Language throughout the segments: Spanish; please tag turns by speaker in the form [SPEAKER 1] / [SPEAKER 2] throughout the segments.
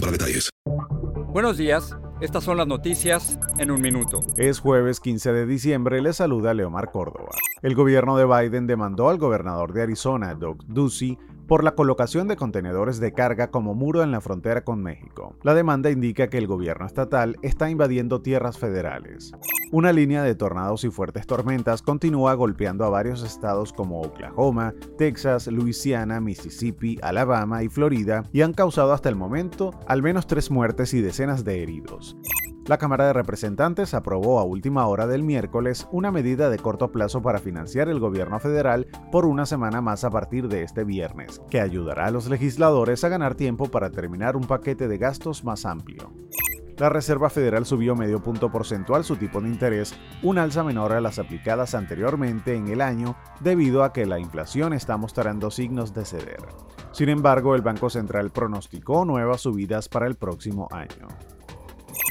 [SPEAKER 1] para detalles.
[SPEAKER 2] Buenos días, estas son las noticias en un minuto.
[SPEAKER 3] Es jueves 15 de diciembre, le saluda Leomar Córdoba. El gobierno de Biden demandó al gobernador de Arizona, Doug Ducey, por la colocación de contenedores de carga como muro en la frontera con México. La demanda indica que el gobierno estatal está invadiendo tierras federales. Una línea de tornados y fuertes tormentas continúa golpeando a varios estados como Oklahoma, Texas, Luisiana, Mississippi, Alabama y Florida y han causado hasta el momento al menos tres muertes y decenas de heridos. La Cámara de Representantes aprobó a última hora del miércoles una medida de corto plazo para financiar el gobierno federal por una semana más a partir de este viernes, que ayudará a los legisladores a ganar tiempo para terminar un paquete de gastos más amplio. La Reserva Federal subió medio punto porcentual su tipo de interés, un alza menor a las aplicadas anteriormente en el año debido a que la inflación está mostrando signos de ceder. Sin embargo, el Banco Central pronosticó nuevas subidas para el próximo año.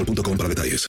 [SPEAKER 1] boostmobile.com para detalles.